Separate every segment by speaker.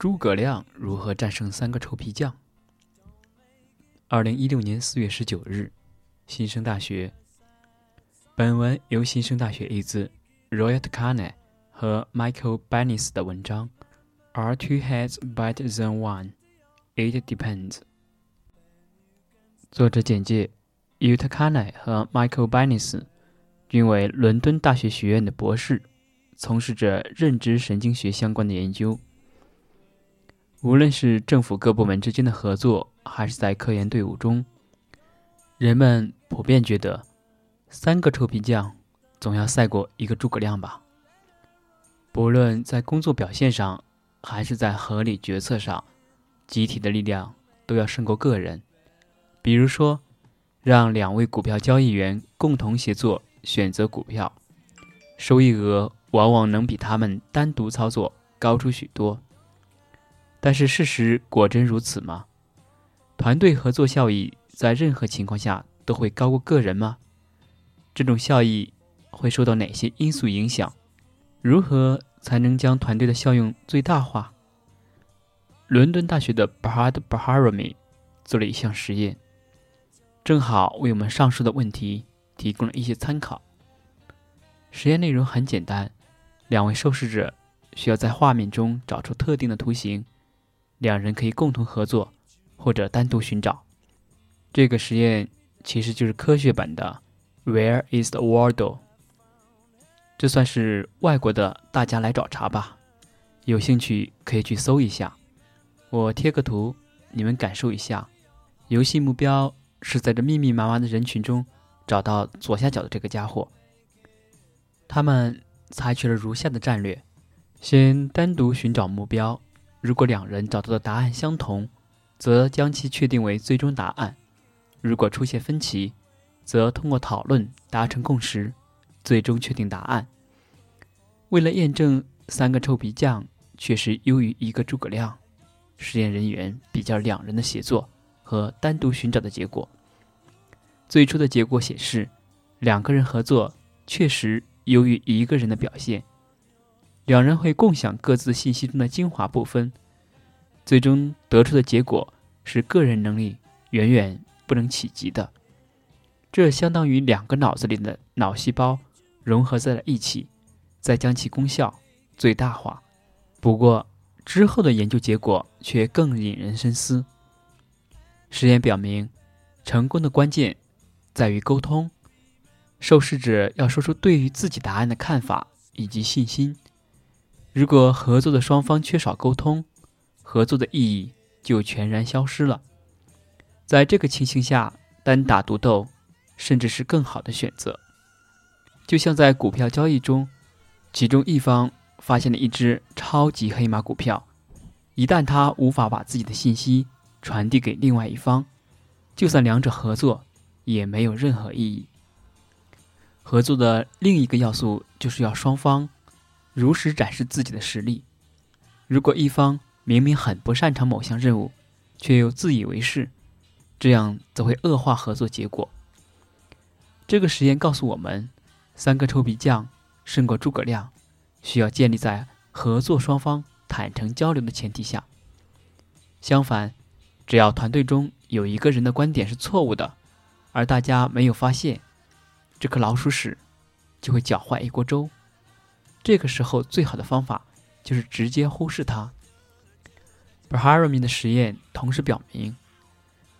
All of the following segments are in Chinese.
Speaker 1: 诸葛亮如何战胜三个臭皮匠？二零一六年四月十九日，新生大学。本文由新生大学 A 字 Royal Kane 和 Michael Bennis 的文章。Are two heads better than one? It depends。作者简介：Utakane 和 Michael Bennis 均为伦敦大学学院的博士，从事着认知神经学相关的研究。无论是政府各部门之间的合作，还是在科研队伍中，人们普遍觉得，三个臭皮匠总要赛过一个诸葛亮吧。不论在工作表现上，还是在合理决策上，集体的力量都要胜过个人。比如说，让两位股票交易员共同协作选择股票，收益额往往能比他们单独操作高出许多。但是事实果真如此吗？团队合作效益在任何情况下都会高过个人吗？这种效益会受到哪些因素影响？如何？才能将团队的效用最大化。伦敦大学的 Brad Baharami 做了一项实验，正好为我们上述的问题提供了一些参考。实验内容很简单，两位受试者需要在画面中找出特定的图形，两人可以共同合作或者单独寻找。这个实验其实就是科学版的 Where is the Waldo？这算是外国的，大家来找茬吧。有兴趣可以去搜一下，我贴个图，你们感受一下。游戏目标是在这密密麻麻的人群中找到左下角的这个家伙。他们采取了如下的战略：先单独寻找目标，如果两人找到的答案相同，则将其确定为最终答案；如果出现分歧，则通过讨论达成共识。最终确定答案。为了验证三个臭皮匠确实优于一个诸葛亮，实验人员比较两人的协作和单独寻找的结果。最初的结果显示，两个人合作确实优于一个人的表现。两人会共享各自信息中的精华部分。最终得出的结果是个人能力远远不能企及的。这相当于两个脑子里的脑细胞。融合在了一起，再将其功效最大化。不过之后的研究结果却更引人深思。实验表明，成功的关键在于沟通。受试者要说出对于自己答案的看法以及信心。如果合作的双方缺少沟通，合作的意义就全然消失了。在这个情形下，单打独斗甚至是更好的选择。就像在股票交易中，其中一方发现了一只超级黑马股票，一旦他无法把自己的信息传递给另外一方，就算两者合作，也没有任何意义。合作的另一个要素就是要双方如实展示自己的实力。如果一方明明很不擅长某项任务，却又自以为是，这样则会恶化合作结果。这个实验告诉我们。三个臭皮匠胜过诸葛亮，需要建立在合作双方坦诚交流的前提下。相反，只要团队中有一个人的观点是错误的，而大家没有发现，这颗老鼠屎就会搅坏一锅粥。这个时候，最好的方法就是直接忽视它。b r h a r a m i 的实验同时表明，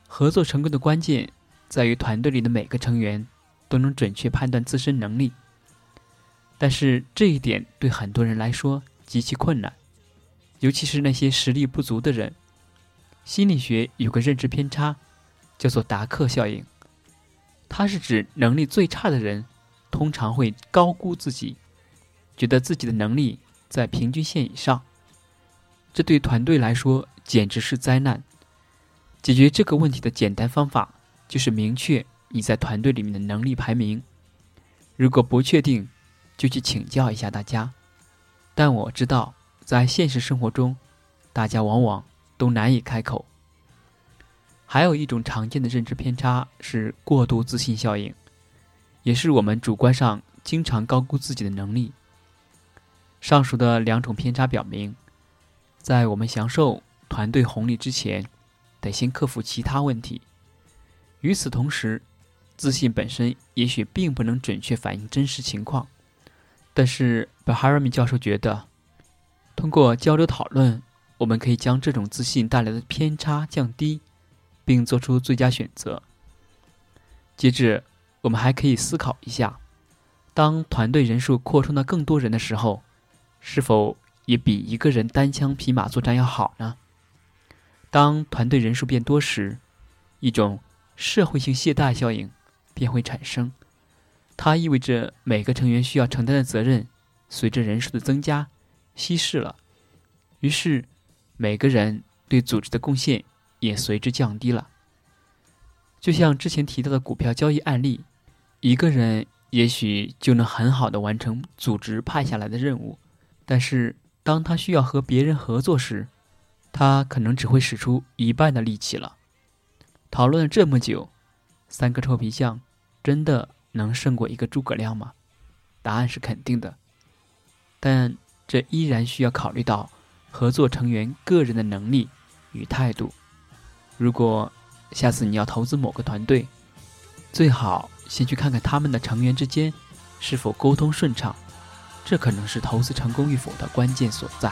Speaker 1: 合作成功的关键在于团队里的每个成员。都能准确判断自身能力，但是这一点对很多人来说极其困难，尤其是那些实力不足的人。心理学有个认知偏差，叫做达克效应，它是指能力最差的人通常会高估自己，觉得自己的能力在平均线以上，这对团队来说简直是灾难。解决这个问题的简单方法就是明确。你在团队里面的能力排名，如果不确定，就去请教一下大家。但我知道，在现实生活中，大家往往都难以开口。还有一种常见的认知偏差是过度自信效应，也是我们主观上经常高估自己的能力。上述的两种偏差表明，在我们享受团队红利之前，得先克服其他问题。与此同时，自信本身也许并不能准确反映真实情况，但是 b h a r a m 教授觉得，通过交流讨论，我们可以将这种自信带来的偏差降低，并做出最佳选择。接着，我们还可以思考一下：当团队人数扩充到更多人的时候，是否也比一个人单枪匹马作战要好呢？当团队人数变多时，一种社会性懈怠效应便会产生。它意味着每个成员需要承担的责任随着人数的增加稀释了，于是每个人对组织的贡献也随之降低了。就像之前提到的股票交易案例，一个人也许就能很好的完成组织派下来的任务，但是当他需要和别人合作时，他可能只会使出一半的力气了。讨论了这么久，三个臭皮匠真的能胜过一个诸葛亮吗？答案是肯定的，但这依然需要考虑到合作成员个人的能力与态度。如果下次你要投资某个团队，最好先去看看他们的成员之间是否沟通顺畅，这可能是投资成功与否的关键所在。